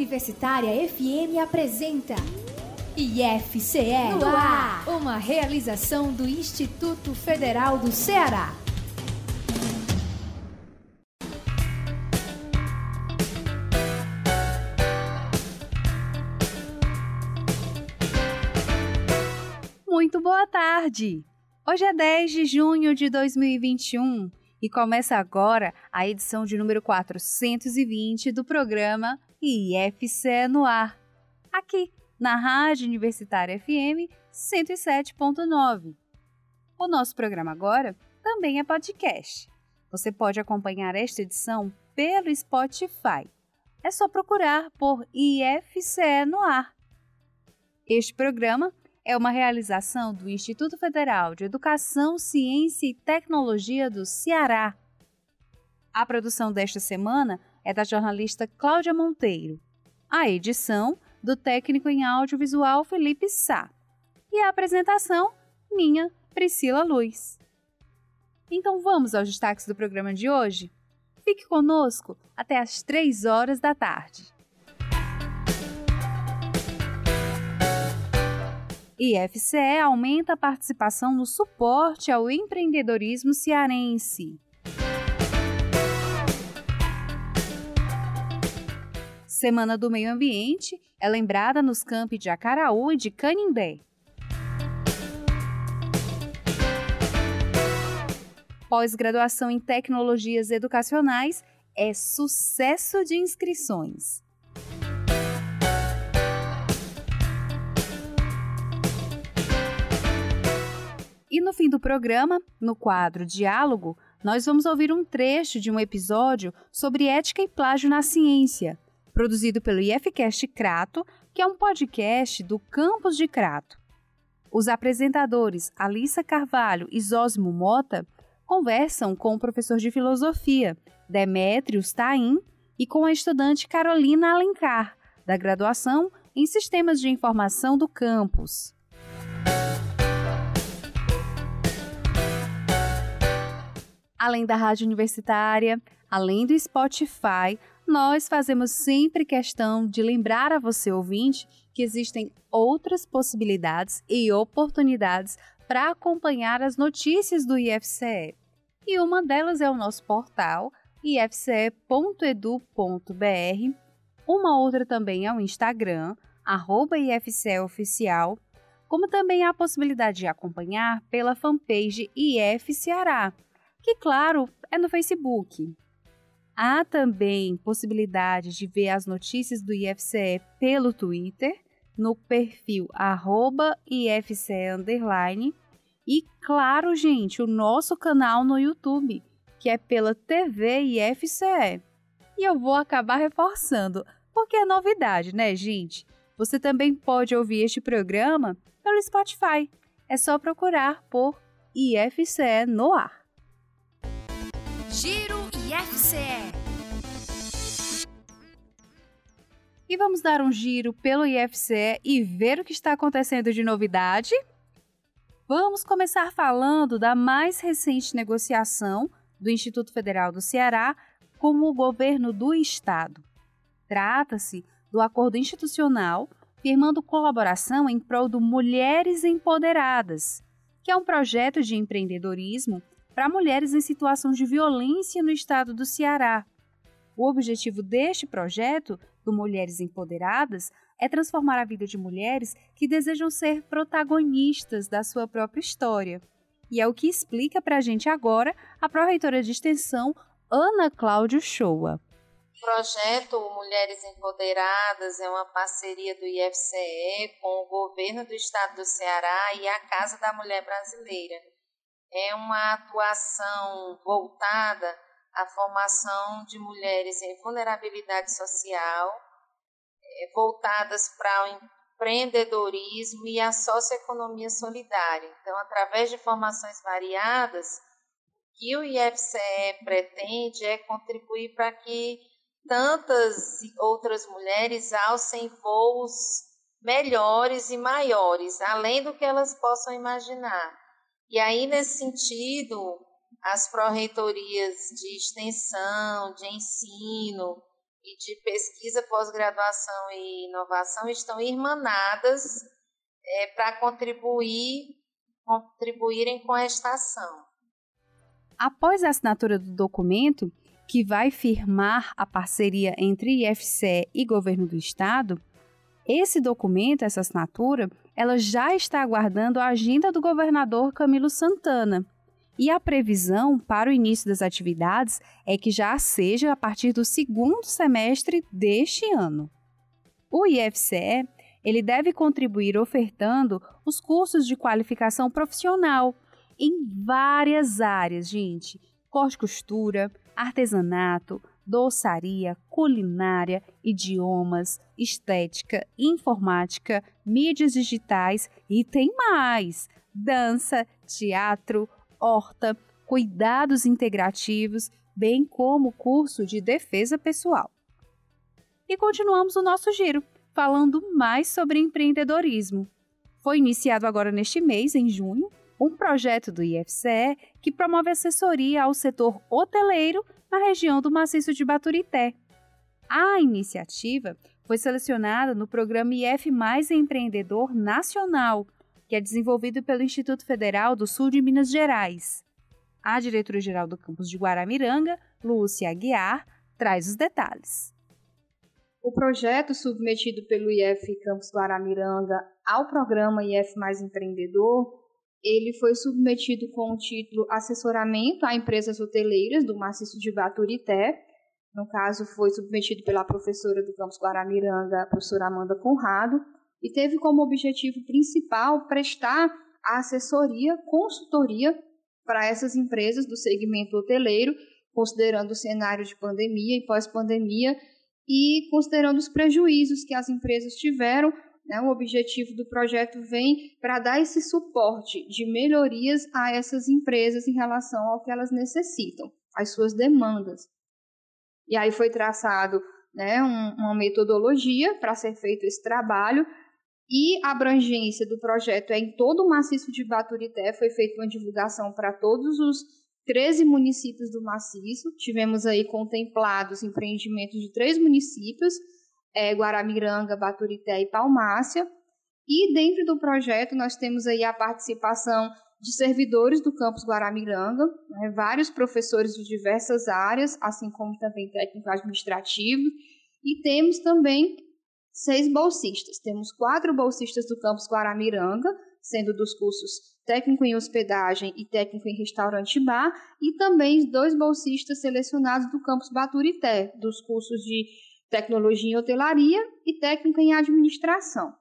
Universitária FM apresenta IFCE no ar, uma realização do Instituto Federal do Ceará. Muito boa tarde! Hoje é 10 de junho de 2021 e começa agora a edição de número 420 do programa IFCE no ar, aqui na Rádio Universitária FM 107.9. O nosso programa agora também é podcast. Você pode acompanhar esta edição pelo Spotify. É só procurar por IFCE no ar. Este programa é uma realização do Instituto Federal de Educação, Ciência e Tecnologia do Ceará. A produção desta semana é da jornalista Cláudia Monteiro. A edição do técnico em audiovisual Felipe Sá. E a apresentação, minha, Priscila Luz. Então vamos aos destaques do programa de hoje? Fique conosco até às 3 horas da tarde. IFCE aumenta a participação no suporte ao empreendedorismo cearense. Semana do Meio Ambiente é lembrada nos campi de Acaraú e de Canindé. Pós-graduação em Tecnologias Educacionais é sucesso de inscrições. E no fim do programa, no quadro Diálogo, nós vamos ouvir um trecho de um episódio sobre ética e plágio na ciência, produzido pelo IFCast Crato, que é um podcast do campus de Crato. Os apresentadores Alissa Carvalho e Zósimo Mota conversam com o professor de filosofia Demétrios Taim e com a estudante Carolina Alencar, da graduação em Sistemas de Informação do campus. Além da rádio universitária, além do Spotify, nós fazemos sempre questão de lembrar a você, ouvinte, que existem outras possibilidades e oportunidades para acompanhar as notícias do IFCE. E uma delas é o nosso portal ifce.edu.br. Uma outra também é o Instagram, IFCEoficial, como também há a possibilidade de acompanhar pela fanpage IF Ceará, que, claro, é no Facebook. Há também possibilidade de ver as notícias do IFCE pelo Twitter, no perfil IFCE e, claro, gente, o nosso canal no YouTube, que é pela TV IFCE. E eu vou acabar reforçando, porque é novidade, né, gente? Você também pode ouvir este programa pelo Spotify. É só procurar por IFCE no ar. Giro IFCE. E vamos dar um giro pelo IFCE e ver o que está acontecendo de novidade? Vamos começar falando da mais recente negociação do Instituto Federal do Ceará com o governo do estado. Trata-se do acordo institucional firmando colaboração em prol do Mulheres Empoderadas, que é um projeto de empreendedorismo para mulheres em situação de violência no estado do Ceará. O objetivo deste projeto, do Mulheres Empoderadas, é transformar a vida de mulheres que desejam ser protagonistas da sua própria história. E é o que explica para a gente agora a pró-reitora de extensão Ana Cláudio Shoa. O projeto Mulheres Empoderadas é uma parceria do IFCE com o governo do estado do Ceará e a Casa da Mulher Brasileira é uma atuação voltada à formação de mulheres em vulnerabilidade social, é, voltadas para o empreendedorismo e a socioeconomia solidária. Então, através de formações variadas, o que o IFCE pretende é contribuir para que tantas outras mulheres alcem voos melhores e maiores, além do que elas possam imaginar. E aí, nesse sentido, as pró-reitorias de extensão, de ensino e de pesquisa, pós-graduação e inovação estão irmanadas é, para contribuir, contribuírem com esta ação. Após a assinatura do documento, que vai firmar a parceria entre IFCE e governo do estado, esse documento, essa assinatura, ela já está aguardando a agenda do governador Camilo Santana. E a previsão para o início das atividades é que já seja a partir do segundo semestre deste ano. O IFCE ele deve contribuir ofertando os cursos de qualificação profissional em várias áreas, gente. Corte costura, artesanato, doçaria, culinária, idiomas, estética, informática, mídias digitais e tem mais: dança, teatro, horta, cuidados integrativos, bem como curso de defesa pessoal. E continuamos o nosso giro, falando mais sobre empreendedorismo. Foi iniciado agora neste mês, em junho, um projeto do IFCE que promove assessoria ao setor hoteleiro na região do maciço de Baturité. A iniciativa foi selecionada no programa IF Mais Empreendedor Nacional, que é desenvolvido pelo Instituto Federal do Sul de Minas Gerais. A diretora-geral do campus de Guaramiranga, Lúcia Aguiar, traz os detalhes. O projeto submetido pelo IF Campus Guaramiranga ao programa IF Mais Empreendedor ele foi submetido com o título Assessoramento a Empresas Hoteleiras do Maciço de Baturité. No caso, foi submetido pela professora do campus Guaramiranga, a professora Amanda Conrado, e teve como objetivo principal prestar a assessoria, consultoria para essas empresas do segmento hoteleiro, considerando o cenário de pandemia e pós-pandemia e considerando os prejuízos que as empresas tiveram né, o objetivo do projeto vem para dar esse suporte de melhorias a essas empresas em relação ao que elas necessitam, às suas demandas. E aí foi traçado né, um, uma metodologia para ser feito esse trabalho e a abrangência do projeto é em todo o maciço de Baturité, foi feita uma divulgação para todos os 13 municípios do maciço, tivemos aí contemplados empreendimentos de três municípios, é, Guaramiranga, Baturité e Palmácia. E dentro do projeto nós temos aí a participação de servidores do campus Guaramiranga, né, vários professores de diversas áreas, assim como também técnico administrativo, e temos também seis bolsistas. Temos quatro bolsistas do campus Guaramiranga, sendo dos cursos técnico em hospedagem e técnico em restaurante e bar, e também dois bolsistas selecionados do campus Baturité, dos cursos de tecnologia em hotelaria e técnica em administração.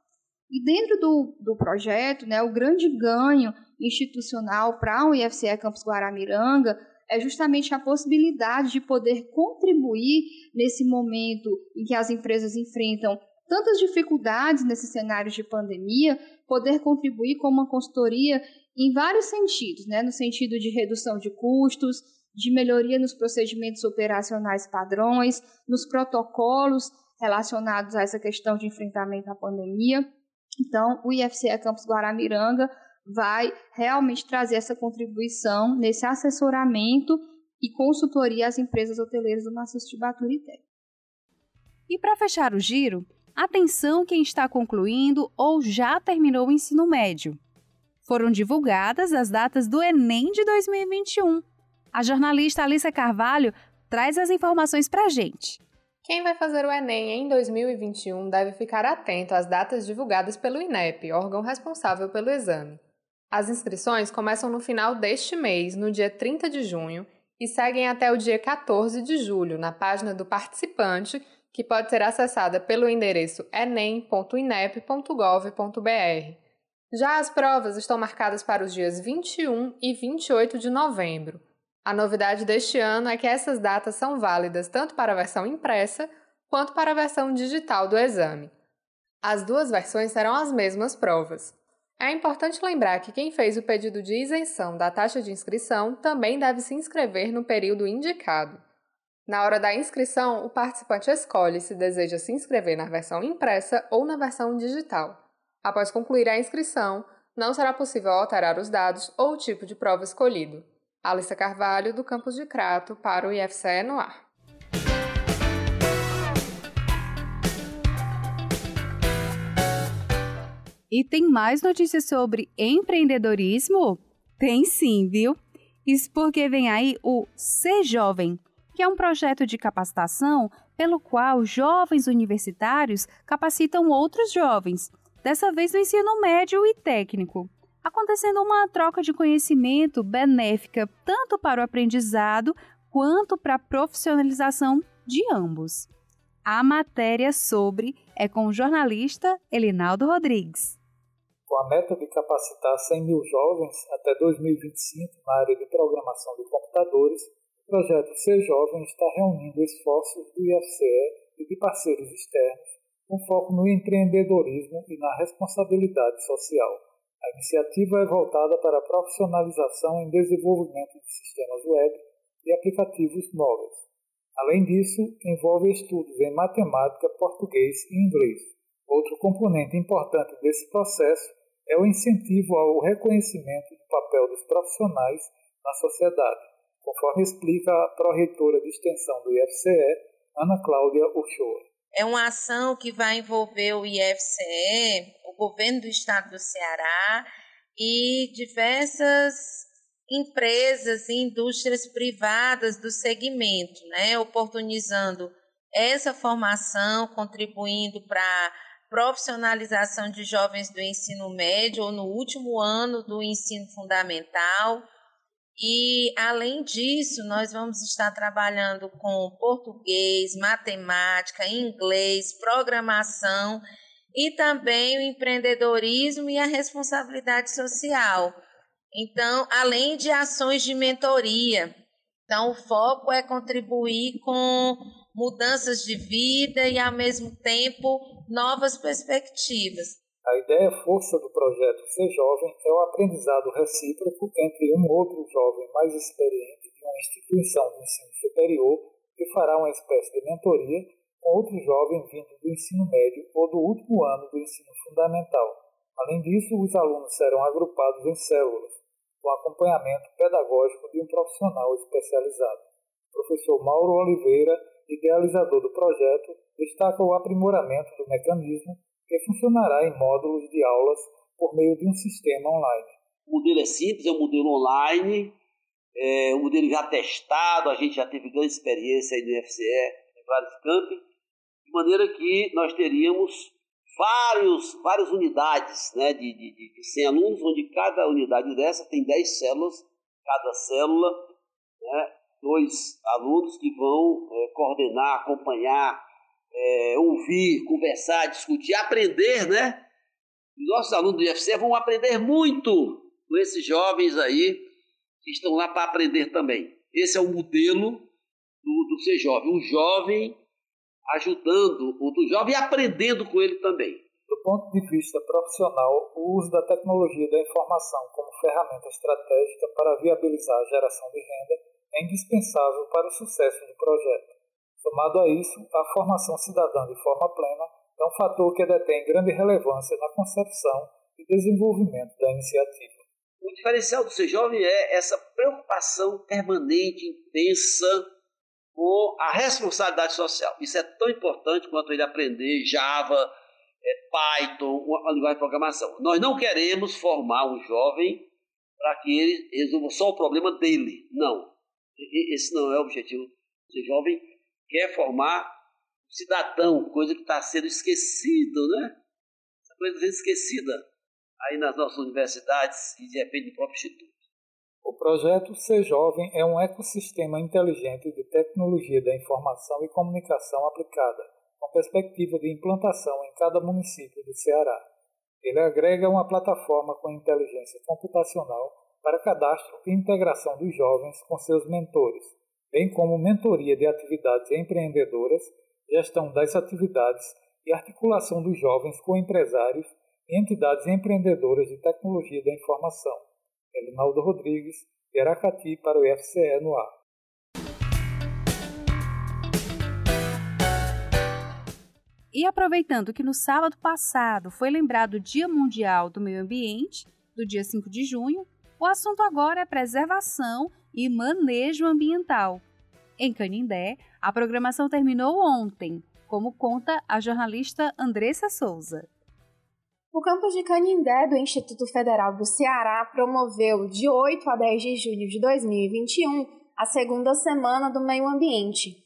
E dentro do, do projeto, né, o grande ganho institucional para o IFCE Campus Guaramiranga é justamente a possibilidade de poder contribuir nesse momento em que as empresas enfrentam tantas dificuldades nesse cenário de pandemia, poder contribuir com uma consultoria em vários sentidos, né? no sentido de redução de custos, de melhoria nos procedimentos operacionais padrões, nos protocolos relacionados a essa questão de enfrentamento à pandemia. Então, o IFCE Campus Guaramiranga vai realmente trazer essa contribuição nesse assessoramento e consultoria às empresas hoteleiras do maciço de Baturité. E para fechar o giro, atenção quem está concluindo ou já terminou o ensino médio. Foram divulgadas as datas do Enem de 2021. A jornalista Alissa Carvalho traz as informações para a gente. Quem vai fazer o Enem em 2021 deve ficar atento às datas divulgadas pelo INEP, órgão responsável pelo exame. As inscrições começam no final deste mês, no dia 30 de junho, e seguem até o dia 14 de julho, na página do participante, que pode ser acessada pelo endereço enem.inep.gov.br. Já as provas estão marcadas para os dias 21 e 28 de novembro. A novidade deste ano é que essas datas são válidas tanto para a versão impressa quanto para a versão digital do exame. As duas versões serão as mesmas provas. É importante lembrar que quem fez o pedido de isenção da taxa de inscrição também deve se inscrever no período indicado. Na hora da inscrição, o participante escolhe se deseja se inscrever na versão impressa ou na versão digital. Após concluir a inscrição, não será possível alterar os dados ou o tipo de prova escolhido. Alissa Carvalho, do campus de Crato, para o IFCE no ar. E tem mais notícias sobre empreendedorismo? Tem sim, viu? Isso porque vem aí o Ser Jovem, que é um projeto de capacitação pelo qual jovens universitários capacitam outros jovens, dessa vez no ensino médio e técnico acontecendo uma troca de conhecimento benéfica tanto para o aprendizado quanto para a profissionalização de ambos. A matéria sobre é com o jornalista Elinaldo Rodrigues com a meta de capacitar 100 mil jovens até 2025 na área de programação de computadores, o projeto Ser Jovem está reunindo esforços do IFCE e de parceiros externos, com foco no empreendedorismo e na responsabilidade social. A iniciativa é voltada para a profissionalização em desenvolvimento de sistemas web e aplicativos móveis. Além disso, envolve estudos em matemática, português e inglês. Outro componente importante desse processo é o incentivo ao reconhecimento do papel dos profissionais na sociedade, conforme explica a pró-reitora de extensão do IFCE, Ana Cláudia Uchoa. É uma ação que vai envolver o IFCE, o governo do estado do Ceará e diversas empresas e indústrias privadas do segmento, né, oportunizando essa formação, contribuindo para profissionalização de jovens do ensino médio ou no último ano do ensino fundamental. E, além disso, nós vamos estar trabalhando com português, matemática, inglês, programação e também o empreendedorismo e a responsabilidade social. Então, além de ações de mentoria. Então, o foco é contribuir com mudanças de vida e, ao mesmo tempo, novas perspectivas. A ideia força do projeto Ser Jovem é o aprendizado recíproco entre um outro jovem mais experiente de uma instituição de ensino superior que fará uma espécie de mentoria com outro jovem vindo do ensino médio ou do último ano do ensino fundamental. Além disso, os alunos serão agrupados em células, com acompanhamento pedagógico de um profissional especializado. O professor Mauro Oliveira idealizador do projeto, destaca o aprimoramento do mecanismo que funcionará em módulos de aulas por meio de um sistema online. O modelo é simples, é um modelo online, é um modelo já testado, a gente já teve grande experiência aí no FCE em vários campos, de maneira que nós teríamos vários, várias unidades né, de, de, de 100 alunos, onde cada unidade dessa tem 10 células, cada célula né, dois alunos que vão é, coordenar, acompanhar, é, ouvir, conversar, discutir, aprender, né? Nossos alunos do IFC vão aprender muito com esses jovens aí que estão lá para aprender também. Esse é o modelo do, do ser jovem, um jovem ajudando o do jovem e aprendendo com ele também. Do ponto de vista profissional, o uso da tecnologia da informação como ferramenta estratégica para viabilizar a geração de renda é indispensável para o sucesso do projeto. Somado a isso, a formação cidadã de forma plena é um fator que detém grande relevância na concepção e desenvolvimento da iniciativa. O diferencial do Ser Jovem é essa preocupação permanente, intensa com a responsabilidade social. Isso é tão importante quanto ele aprender Java, é, Python, uma linguagem de programação. Nós não queremos formar um jovem para que ele resolva só o problema dele. Não. Esse não é o objetivo. O jovem quer formar cidadão, coisa que está sendo esquecido, né? Essa coisa está sendo esquecida aí nas nossas universidades e de repente no próprio instituto. O projeto Ser Jovem é um ecossistema inteligente de tecnologia da informação e comunicação aplicada, com perspectiva de implantação em cada município do Ceará. Ele agrega uma plataforma com inteligência computacional para cadastro e integração dos jovens com seus mentores, bem como mentoria de atividades empreendedoras, gestão das atividades e articulação dos jovens com empresários e entidades empreendedoras de tecnologia da informação. Elinaldo Rodrigues, de Aracati para o IFCE no ar. E aproveitando que no sábado passado foi lembrado o Dia Mundial do Meio Ambiente, do dia 5 de junho, o assunto agora é preservação e manejo ambiental. Em Canindé, a programação terminou ontem, como conta a jornalista Andressa Souza. O campus de Canindé do Instituto Federal do Ceará promoveu, de 8 a 10 de julho de 2021, a segunda semana do meio ambiente.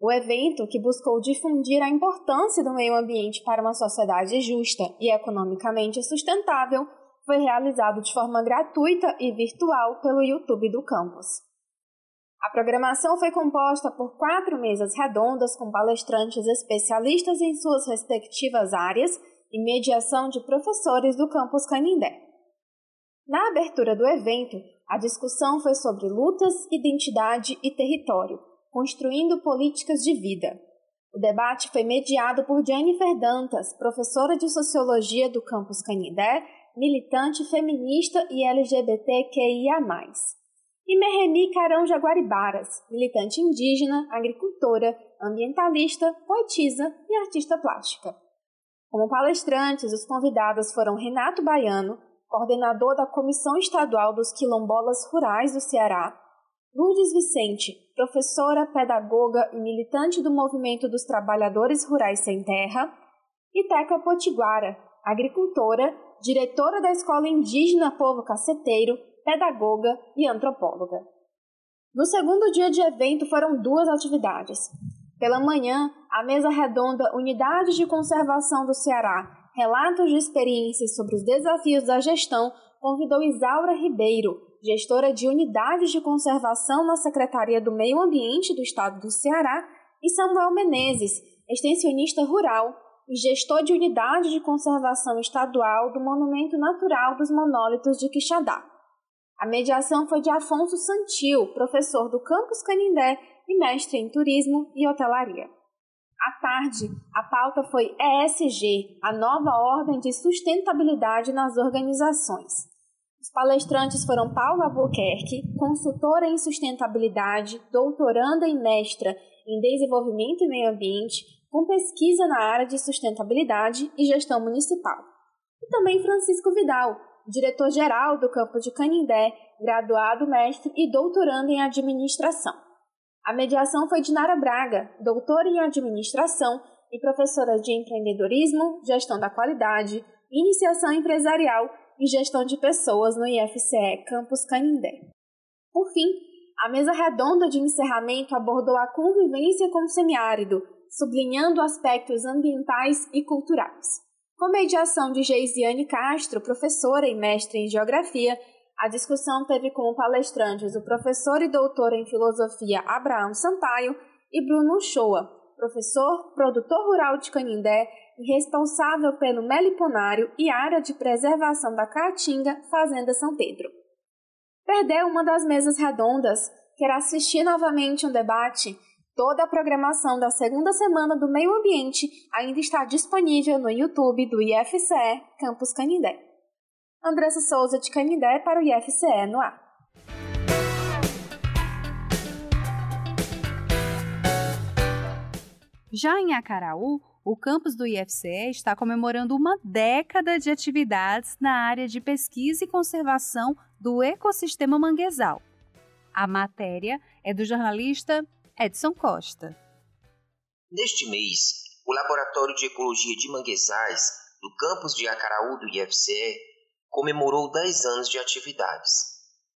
O evento, que buscou difundir a importância do meio ambiente para uma sociedade justa e economicamente sustentável, foi realizado de forma gratuita e virtual pelo YouTube do campus. A programação foi composta por quatro mesas redondas com palestrantes especialistas em suas respectivas áreas e mediação de professores do campus Canindé. Na abertura do evento, a discussão foi sobre lutas, identidade e território, construindo políticas de vida. O debate foi mediado por Jennifer Dantas, professora de Sociologia do campus Canindé, militante feminista e LGBTQIA+. E Merremi Carão Jaguaribaras, militante indígena, agricultora, ambientalista, poetisa e artista plástica. Como palestrantes, os convidados foram Renato Baiano, coordenador da Comissão Estadual dos Quilombolas Rurais do Ceará, Lourdes Vicente, professora, pedagoga e militante do Movimento dos Trabalhadores Rurais Sem Terra, e Teca Potiguara, agricultora, diretora da Escola Indígena Povo Caceteiro, pedagoga e antropóloga. No segundo dia de evento foram duas atividades. Pela manhã, a mesa redonda Unidades de Conservação do Ceará, Relatos de Experiências sobre os Desafios da Gestão, convidou Isaura Ribeiro, gestora de Unidades de Conservação na Secretaria do Meio Ambiente do Estado do Ceará, e Samuel Menezes, extensionista rural e gestor de Unidade de Conservação Estadual do Monumento Natural dos Monólitos de Quixadá. A mediação foi de Afonso Santil, professor do Campus Canindé e mestre em turismo e hotelaria. À tarde, a pauta foi ESG, a nova ordem de sustentabilidade nas organizações. Os palestrantes foram Paula Albuquerque, consultora em sustentabilidade, doutoranda e mestra em desenvolvimento e meio ambiente, com pesquisa na área de sustentabilidade e gestão municipal. E também Francisco Vidal, diretor-geral do campo de Canindé, graduado mestre e doutorando em administração. A mediação foi de Nara Braga, doutora em administração e professora de empreendedorismo, gestão da qualidade, iniciação empresarial e gestão de pessoas no IFCE Campus Canindé. Por fim, a mesa redonda de encerramento abordou a convivência com o semiárido, sublinhando aspectos ambientais e culturais. Com mediação de Geisiane Castro, professora e mestre em Geografia, a discussão teve como palestrantes o professor e doutor em filosofia Abraão Sampaio e Bruno Uchoa, professor, produtor rural de Canindé e responsável pelo meliponário e área de preservação da Caatinga, Fazenda São Pedro. Perdeu uma das mesas redondas? Quer assistir novamente um debate? Toda a programação da segunda semana do Meio Ambiente ainda está disponível no YouTube do IFCE Campus Canindé. Andressa Souza de Canindé para o IFCE no ar. Já em Acaraú, o campus do IFCE está comemorando uma década de atividades na área de pesquisa e conservação do ecossistema manguezal. A matéria é do jornalista Edson Costa. Neste mês, o Laboratório de Ecologia de Manguezais do campus de Acaraú do IFCE comemorou 10 anos de atividades.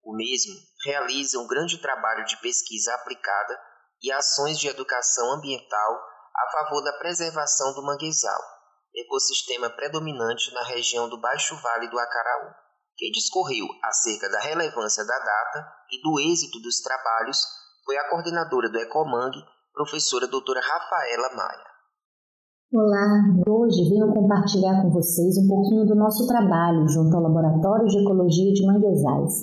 O mesmo realiza um grande trabalho de pesquisa aplicada e ações de educação ambiental a favor da preservação do manguezal, ecossistema predominante na região do Baixo Vale do Acaraú. Quem discorreu acerca da relevância da data e do êxito dos trabalhos foi a coordenadora do Ecomang, professora doutora Rafaela Maia. Olá, hoje venho compartilhar com vocês um pouquinho do nosso trabalho junto ao Laboratório de Ecologia de Manguezais,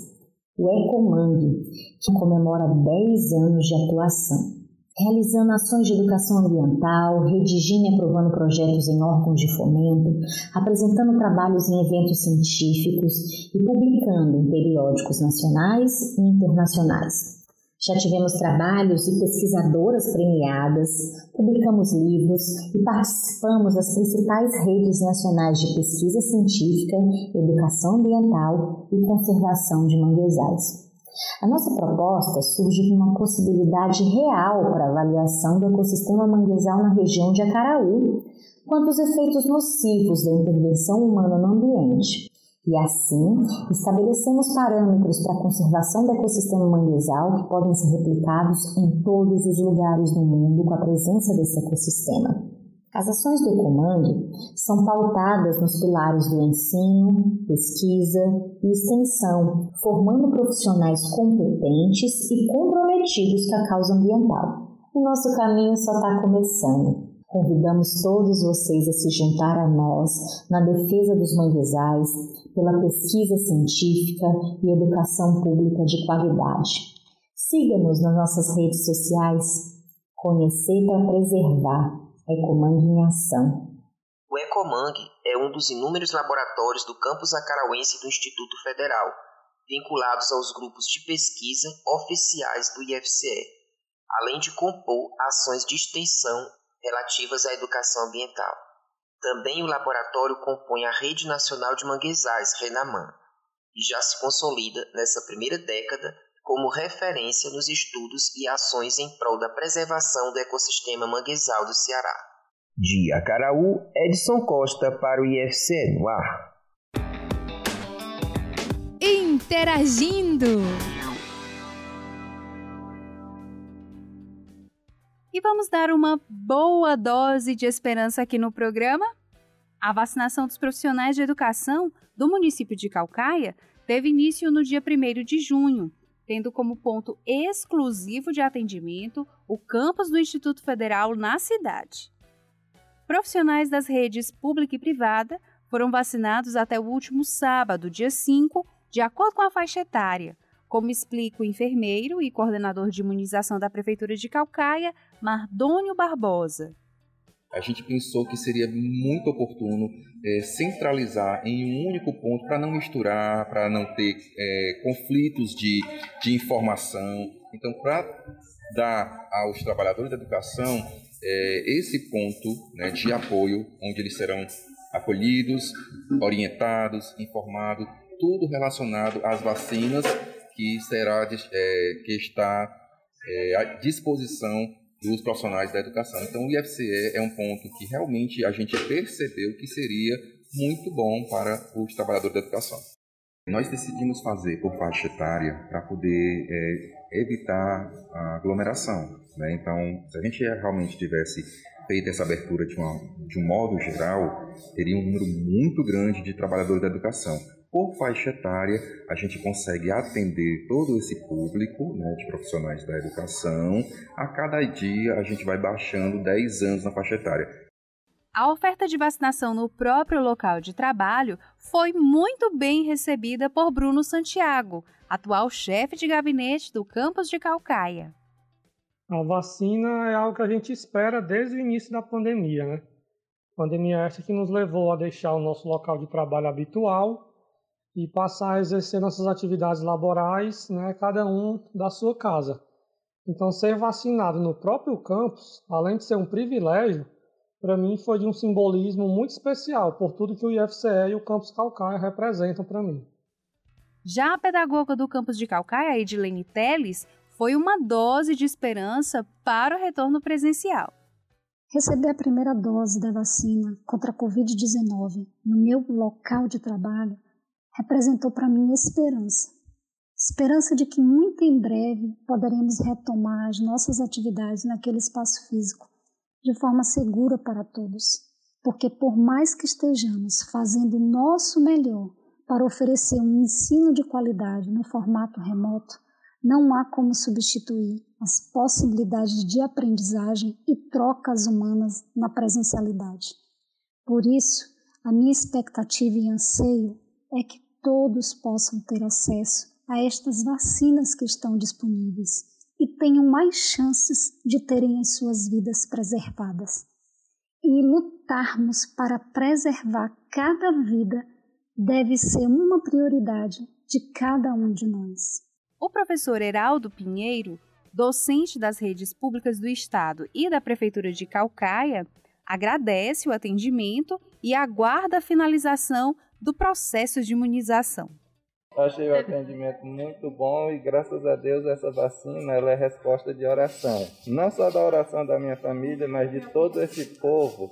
o EcoMang, que comemora 10 anos de atuação, realizando ações de educação ambiental, redigindo e aprovando projetos em órgãos de fomento, apresentando trabalhos em eventos científicos e publicando em periódicos nacionais e internacionais. Já tivemos trabalhos de pesquisadoras premiadas, publicamos livros e participamos das principais redes nacionais de pesquisa científica, educação ambiental e conservação de manguezais. A nossa proposta surge de uma possibilidade real para avaliação do ecossistema manguezal na região de Acaraú, quanto os efeitos nocivos da intervenção humana no ambiente. E assim, estabelecemos parâmetros para a conservação do ecossistema manguezal que podem ser replicados em todos os lugares do mundo com a presença desse ecossistema. As ações do Ecomang são pautadas nos pilares do ensino, pesquisa e extensão, formando profissionais competentes e comprometidos com a causa ambiental. O nosso caminho só está começando. Convidamos todos vocês a se juntar a nós na defesa dos manguezais, pela pesquisa científica e educação pública de qualidade. Siga-nos nas nossas redes sociais. Conhecer para preservar. Ecomang em ação. O Ecomang é um dos inúmeros laboratórios do campus acarauense do Instituto Federal, vinculados aos grupos de pesquisa oficiais do IFCE, além de compor ações de extensão relativas à educação ambiental. Também o laboratório compõe a Rede Nacional de Manguezais, RENAMAN, e já se consolida nessa primeira década como referência nos estudos e ações em prol da preservação do ecossistema manguezal do Ceará. De Acaraú, Edson Costa para o IFC no ar. Interagindo! E vamos dar uma boa dose de esperança aqui no programa? A vacinação dos profissionais de educação do município de Calcaia teve início no dia 1 de junho, tendo como ponto exclusivo de atendimento o campus do Instituto Federal na cidade. Profissionais das redes pública e privada foram vacinados até o último sábado, dia 5, de acordo com a faixa etária, como explica o enfermeiro e coordenador de imunização da Prefeitura de Calcaia, Mardônio Barbosa. A gente pensou que seria muito oportuno é, centralizar em um único ponto para não misturar, para não ter é, conflitos de, de informação. Então, para dar aos trabalhadores da educação é, esse ponto né, de apoio, onde eles serão acolhidos, orientados, informados, tudo relacionado às vacinas que será é, que está é, à disposição dos profissionais da educação. Então, o IFCE é um ponto que realmente a gente percebeu que seria muito bom para os trabalhadores da educação. Nós decidimos fazer por faixa etária para poder é, evitar a aglomeração. Né? Então, se a gente realmente tivesse feito essa abertura de, uma, de um modo geral, teria um número muito grande de trabalhadores da educação por faixa etária, a gente consegue atender todo esse público né, de profissionais da educação. A cada dia, a gente vai baixando 10 anos na faixa etária. A oferta de vacinação no próprio local de trabalho foi muito bem recebida por Bruno Santiago, atual chefe de gabinete do campus de Calcaia. A vacina é algo que a gente espera desde o início da pandemia, né? Pandemia essa que nos levou a deixar o nosso local de trabalho habitual e passar a exercer nossas atividades laborais, né, cada um da sua casa. Então, ser vacinado no próprio campus, além de ser um privilégio, para mim foi de um simbolismo muito especial por tudo que o IFCE e o campus Calcaia representam para mim. Já a pedagoga do campus de Calcaia, Edilene Teles, foi uma dose de esperança para o retorno presencial. Receber a primeira dose da vacina contra a Covid-19 no meu local de trabalho representou para mim esperança. Esperança de que muito em breve poderemos retomar as nossas atividades naquele espaço físico de forma segura para todos. Porque, por mais que estejamos fazendo o nosso melhor para oferecer um ensino de qualidade no formato remoto, não há como substituir as possibilidades de aprendizagem e trocas humanas na presencialidade. Por isso, a minha expectativa e anseio é que todos possam ter acesso a estas vacinas que estão disponíveis e tenham mais chances de terem as suas vidas preservadas. E lutarmos para preservar cada vida deve ser uma prioridade de cada um de nós. O professor Heraldo Pinheiro, docente das redes públicas do Estado e da Prefeitura de Calcaia, agradece o atendimento e aguarda a finalização do processo de imunização. Achei o atendimento muito bom e graças a Deus essa vacina ela é resposta de oração. Não só da oração da minha família, mas de todo esse povo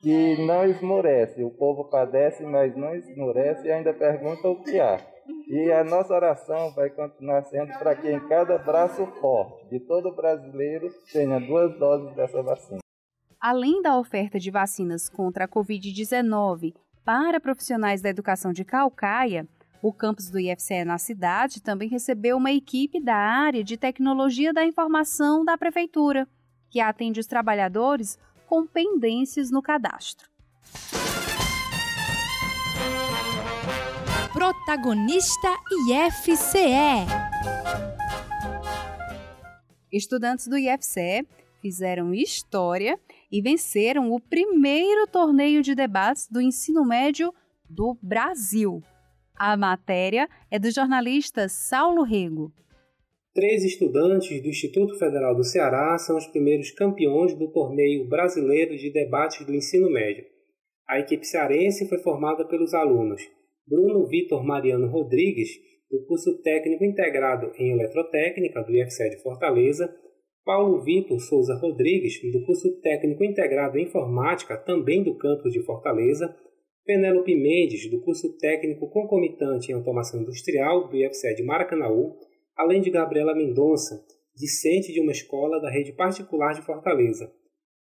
que não esmorece. O povo padece, mas não esmorece e ainda pergunta o que há. E a nossa oração vai continuar sendo para que em cada braço forte de todo brasileiro tenha duas doses dessa vacina. Além da oferta de vacinas contra a Covid-19 para profissionais da educação de Calcaia, o campus do IFCE na cidade também recebeu uma equipe da área de tecnologia da informação da prefeitura, que atende os trabalhadores com pendências no cadastro. Protagonista IFCE. Estudantes do IFCE fizeram história e venceram o primeiro torneio de debates do ensino médio do Brasil. A matéria é do jornalista Saulo Rego. Três estudantes do Instituto Federal do Ceará são os primeiros campeões do torneio brasileiro de debates do ensino médio. A equipe cearense foi formada pelos alunos Bruno Vitor Mariano Rodrigues, do curso técnico integrado em eletrotécnica do IFCE de Fortaleza, Paulo Vitor Souza Rodrigues, do curso técnico integrado em informática, também do campus de Fortaleza, Penélope Mendes, do curso técnico concomitante em automação industrial do IFCE de Maracanaú, além de Gabriela Mendonça, discente de uma escola da rede particular de Fortaleza.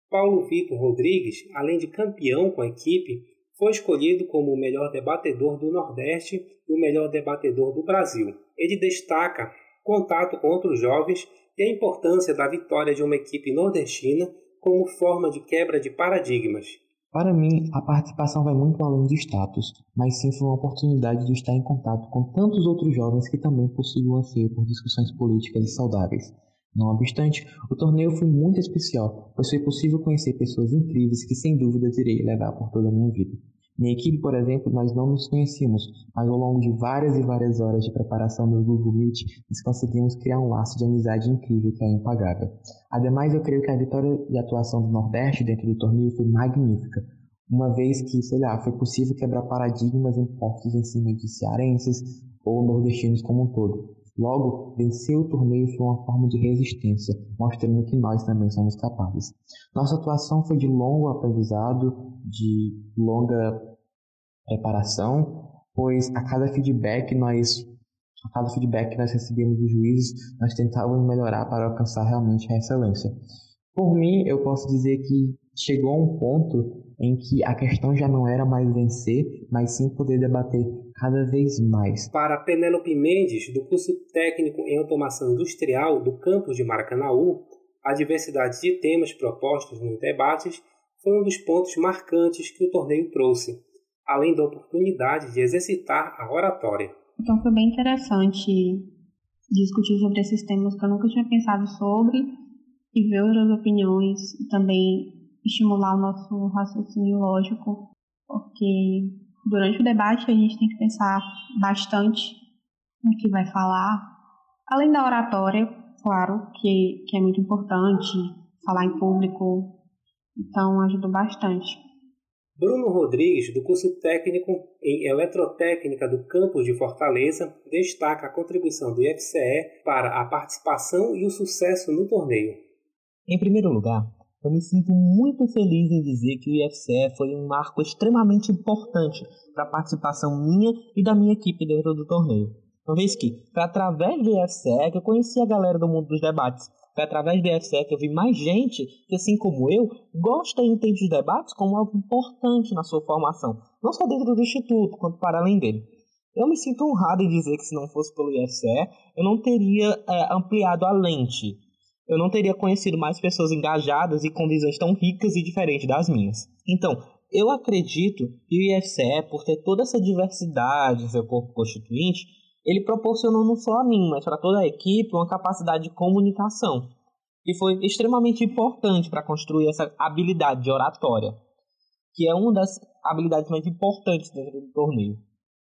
Paulo Vitor Rodrigues, além de campeão com a equipe, foi escolhido como o melhor debatedor do Nordeste e o melhor debatedor do Brasil. Ele destaca contato com outros jovens e a importância da vitória de uma equipe nordestina como forma de quebra de paradigmas. Para mim, a participação vai muito além de status, mas sim foi uma oportunidade de estar em contato com tantos outros jovens que também possuem o anseio por discussões políticas e saudáveis. Não obstante, o torneio foi muito especial, pois foi possível conhecer pessoas incríveis que sem dúvidas irei levar por toda a minha vida. Minha equipe, por exemplo, nós não nos conhecíamos, mas ao longo de várias e várias horas de preparação no Google Meet, nós conseguimos criar um laço de amizade incrível que é impagável. Ademais, eu creio que a vitória de atuação do Nordeste dentro do torneio foi magnífica, uma vez que, sei lá, foi possível quebrar paradigmas impostos em cima de cearenses ou nordestinos como um todo. Logo, vencer o torneio foi uma forma de resistência, mostrando que nós também somos capazes. Nossa atuação foi de longo aprendizado, de longa preparação, pois a cada feedback nós a cada feedback que nós recebemos dos juízes, nós tentávamos melhorar para alcançar realmente a excelência. Por mim, eu posso dizer que chegou a um ponto em que a questão já não era mais vencer, mas sim poder debater cada vez mais. Para Penélope Mendes, do curso técnico em automação industrial do campus de Maracanaú, a diversidade de temas propostos nos debates foi um dos pontos marcantes que o torneio trouxe, além da oportunidade de exercitar a oratória. Então foi bem interessante discutir sobre esses temas que eu nunca tinha pensado sobre e ver outras opiniões e também estimular o nosso raciocínio lógico, porque durante o debate a gente tem que pensar bastante no que vai falar, além da oratória, claro, que, que é muito importante, falar em público, então ajudou bastante. Bruno Rodrigues, do curso técnico em eletrotécnica do campus de Fortaleza, destaca a contribuição do IFCE para a participação e o sucesso no torneio. Em primeiro lugar, eu me sinto muito feliz em dizer que o IFCE foi um marco extremamente importante para a participação minha e da minha equipe dentro do torneio. Uma vez que foi através do IFCE que eu conheci a galera do mundo dos debates. Foi através do IFCE que eu vi mais gente que, assim como eu, gosta e entende os debates como algo importante na sua formação, não só dentro do Instituto, quanto para além dele. Eu me sinto honrado em dizer que se não fosse pelo IFCE, eu não teria é, ampliado a lente eu não teria conhecido mais pessoas engajadas e com visões tão ricas e diferentes das minhas. Então, eu acredito que o IFCE, por ter toda essa diversidade em seu corpo constituinte, ele proporcionou não só a mim, mas para toda a equipe uma capacidade de comunicação, que foi extremamente importante para construir essa habilidade de oratória, que é uma das habilidades mais importantes dentro do torneio.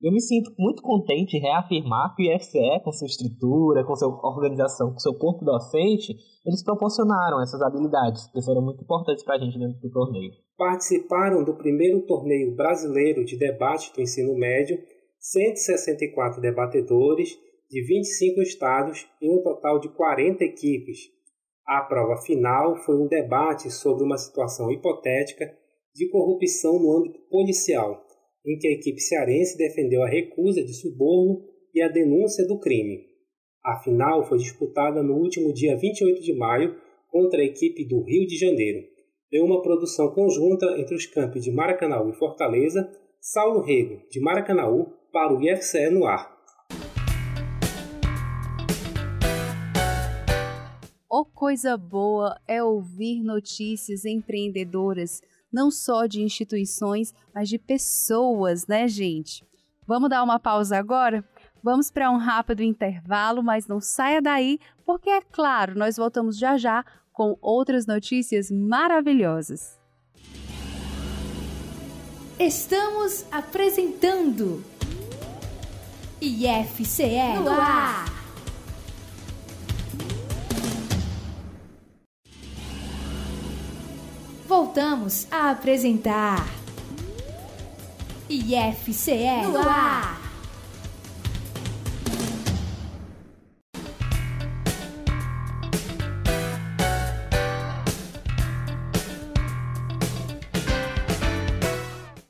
Eu me sinto muito contente em reafirmar que o IFCE, com sua estrutura, com sua organização, com seu corpo docente, eles proporcionaram essas habilidades que foram muito importantes para a gente dentro do torneio. Participaram do primeiro torneio brasileiro de debate do ensino médio 164 debatedores de 25 estados e um total de 40 equipes. A prova final foi um debate sobre uma situação hipotética de corrupção no âmbito policial, em que a equipe cearense defendeu a recusa de suborno e a denúncia do crime. A final foi disputada no último dia 28 de maio contra a equipe do Rio de Janeiro. Em uma produção conjunta entre os campos de Maracanaú e Fortaleza, Saulo Rego, de Maracanaú, para o IFCE no ar. Oh, coisa boa é ouvir notícias empreendedoras, não só de instituições, mas de pessoas, né, gente? Vamos dar uma pausa agora? Vamos para um rápido intervalo, mas não saia daí, porque é claro, nós voltamos já já com outras notícias maravilhosas. Estamos apresentando IFCE no ar. Voltamos a apresentar IFCE no ar.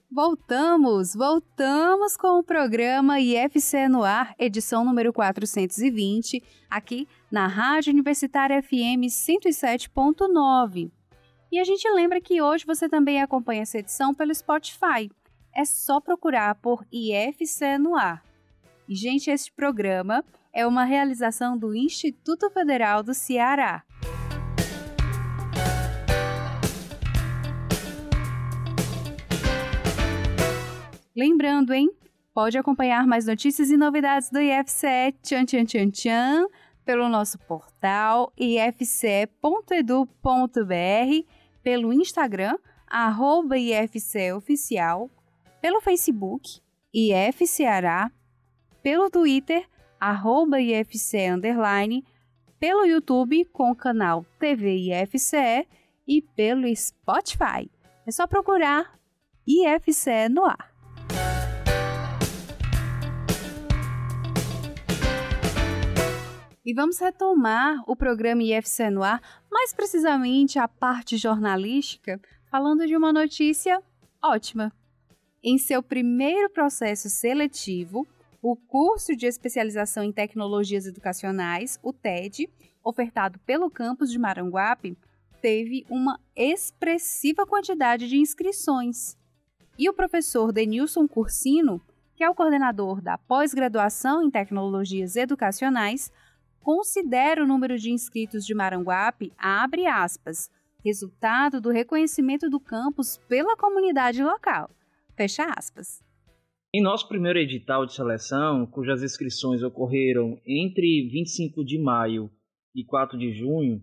Voltamos, voltamos com o programa IFC no ar, edição número 420, aqui na Rádio Universitária FM 107.9. E a gente lembra que hoje você também acompanha essa edição pelo Spotify. É só procurar por IFC no ar. E, gente, este programa é uma realização do Instituto Federal do Ceará. Lembrando, hein? Pode acompanhar mais notícias e novidades do IFCE tchan, tchan, tchan, tchan, pelo nosso portal ifce.edu.br, pelo Instagram, arroba IFCEoficial, pelo Facebook, IFCeará, pelo Twitter, arroba IFCE underline, pelo YouTube com o canal TV IFCE e pelo Spotify. É só procurar IFCE no ar. E vamos retomar o programa IFC mais precisamente a parte jornalística, falando de uma notícia ótima. Em seu primeiro processo seletivo, o curso de especialização em tecnologias educacionais, o TED, ofertado pelo campus de Maranguape, teve uma expressiva quantidade de inscrições. E o professor Denilson Cursino, que é o coordenador da pós-graduação em tecnologias educacionais, considera o número de inscritos de Maranguape, abre aspas, resultado do reconhecimento do campus pela comunidade local. Fecha aspas. Em nosso primeiro edital de seleção, cujas inscrições ocorreram entre 25 de maio e 4 de junho,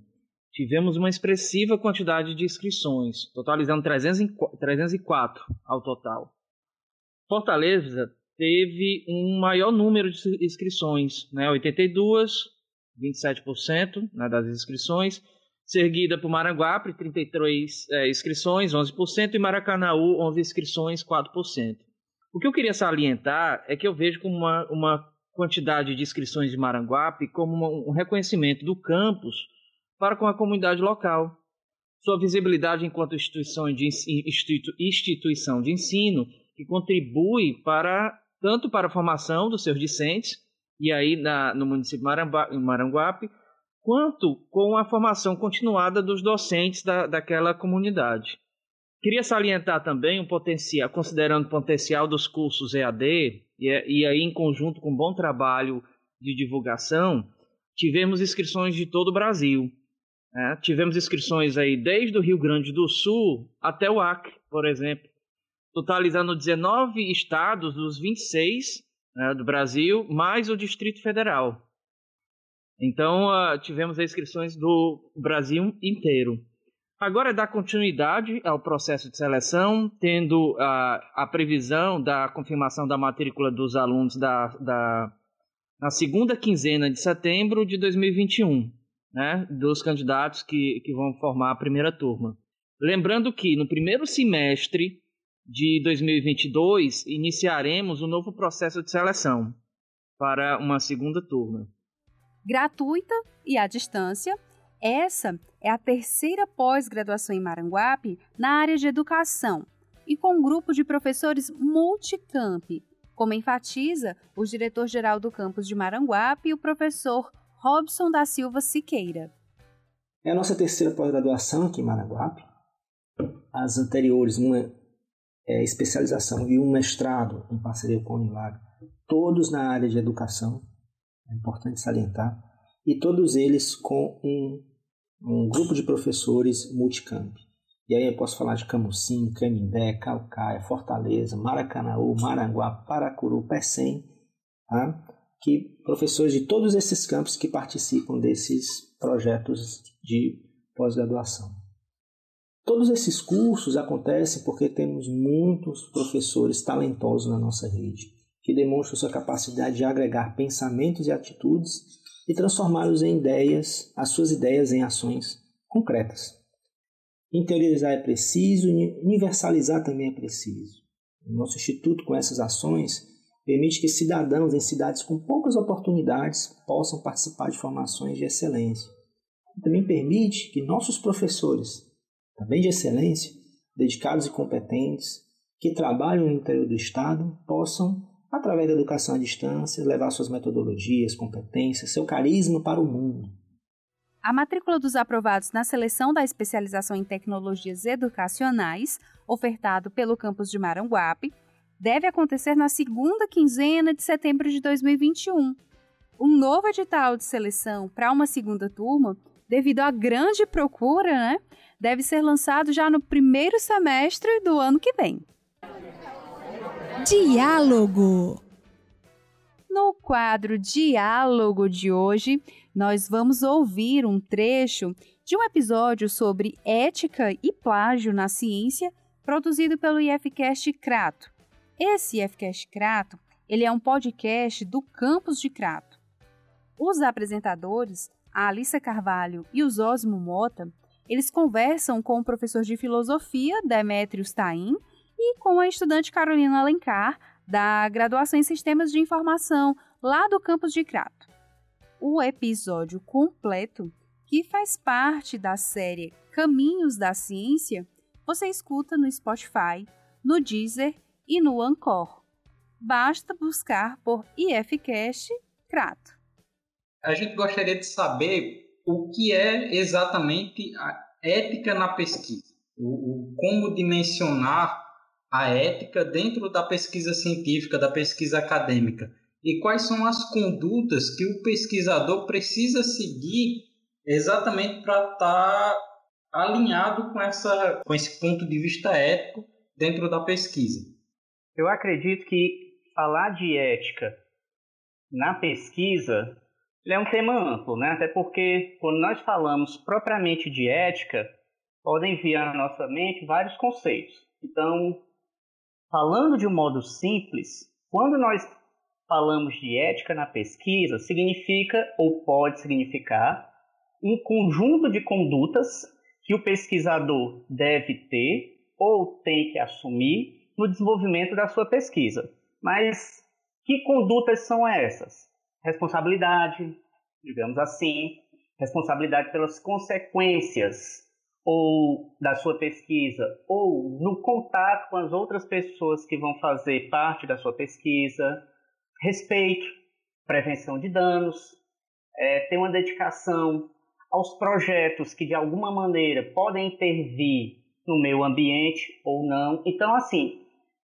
tivemos uma expressiva quantidade de inscrições, totalizando 304 ao total. Fortaleza teve um maior número de inscrições, né, 82, 27% né, das inscrições, seguida por Maranguape, 33 é, inscrições, 11%, e Maracanaú, 11 inscrições, 4%. O que eu queria salientar é que eu vejo como uma, uma quantidade de inscrições de Maranguape como uma, um reconhecimento do campus para com a comunidade local. Sua visibilidade enquanto instituição de, institu, instituição de ensino que contribui para tanto para a formação dos seus discentes, e aí na, no município de Maranguape, quanto com a formação continuada dos docentes da, daquela comunidade. Queria salientar também o potencial, considerando o potencial dos cursos EAD, e, e aí em conjunto com um bom trabalho de divulgação, tivemos inscrições de todo o Brasil. Né? Tivemos inscrições aí desde o Rio Grande do Sul até o Acre, por exemplo, totalizando 19 estados dos 26 né, do Brasil, mais o Distrito Federal. Então, uh, tivemos inscrições do Brasil inteiro. Agora é dar continuidade ao processo de seleção, tendo a, a previsão da confirmação da matrícula dos alunos da, da, na segunda quinzena de setembro de 2021, né, dos candidatos que, que vão formar a primeira turma. Lembrando que no primeiro semestre de 2022 iniciaremos o um novo processo de seleção para uma segunda turma. Gratuita e à distância, essa é a terceira pós-graduação em Maranguape na área de educação, e com um grupo de professores multicamp, como enfatiza o diretor-geral do campus de Maranguape, o professor Robson da Silva Siqueira. É a nossa terceira pós-graduação aqui em Maranguape. As anteriores, uma é, especialização e um mestrado em parceria com a Unilag, todos na área de educação, é importante salientar, e todos eles com um, um grupo de professores multicamp. E aí eu posso falar de Camusim, Canindé, Calcaia, Fortaleza, Maracanaú, Maranguá, Paracuru, Pecém, tá? que professores de todos esses campos que participam desses projetos de pós-graduação. Todos esses cursos acontecem porque temos muitos professores talentosos na nossa rede, que demonstram sua capacidade de agregar pensamentos e atitudes e transformá-los em ideias, as suas ideias em ações concretas. Interiorizar é preciso, universalizar também é preciso. O nosso instituto, com essas ações, permite que cidadãos em cidades com poucas oportunidades possam participar de formações de excelência. Também permite que nossos professores, também de excelência, dedicados e competentes, que trabalham no interior do Estado, possam, através da educação à distância, levar suas metodologias, competências, seu carisma para o mundo. A matrícula dos aprovados na seleção da especialização em tecnologias educacionais, ofertado pelo campus de Maranguape, deve acontecer na segunda quinzena de setembro de 2021. Um novo edital de seleção para uma segunda turma, devido à grande procura, né, deve ser lançado já no primeiro semestre do ano que vem. Diálogo. No quadro Diálogo de hoje, nós vamos ouvir um trecho de um episódio sobre ética e plágio na ciência, produzido pelo IFCast Crato. Esse IFCast Crato, ele é um podcast do campus de Crato. Os apresentadores, a Alissa Carvalho e o Zosmo Mota, eles conversam com o professor de filosofia, Demetrius Tain, e com a estudante Carolina Alencar, da graduação em Sistemas de Informação, lá do campus de Crato. O episódio completo, que faz parte da série Caminhos da Ciência, você escuta no Spotify, no Deezer e no Anchor. Basta buscar por IFCast Crato. A gente gostaria de saber o que é exatamente a ética na pesquisa, o, o como dimensionar a ética dentro da pesquisa científica, da pesquisa acadêmica e quais são as condutas que o pesquisador precisa seguir exatamente para estar tá alinhado com, essa, com esse ponto de vista ético dentro da pesquisa. Eu acredito que falar de ética na pesquisa é um tema amplo, né? Até porque quando nós falamos propriamente de ética, podem vir à nossa mente vários conceitos. Então, falando de um modo simples, quando nós falamos de ética na pesquisa, significa ou pode significar um conjunto de condutas que o pesquisador deve ter ou tem que assumir no desenvolvimento da sua pesquisa. Mas que condutas são essas? Responsabilidade, digamos assim, responsabilidade pelas consequências ou da sua pesquisa, ou no contato com as outras pessoas que vão fazer parte da sua pesquisa, respeito, prevenção de danos, é, ter uma dedicação aos projetos que de alguma maneira podem intervir no meio ambiente ou não. Então, assim,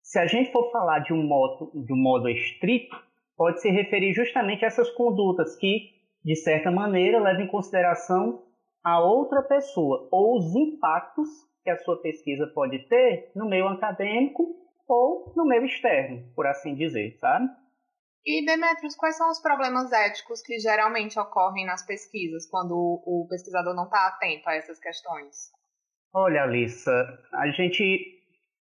se a gente for falar de um modo, de um modo estrito, pode se referir justamente a essas condutas que, de certa maneira, levam em consideração a outra pessoa ou os impactos que a sua pesquisa pode ter no meio acadêmico ou no meio externo, por assim dizer, sabe? E, Demetrios, quais são os problemas éticos que geralmente ocorrem nas pesquisas quando o pesquisador não está atento a essas questões? Olha, Alissa, a gente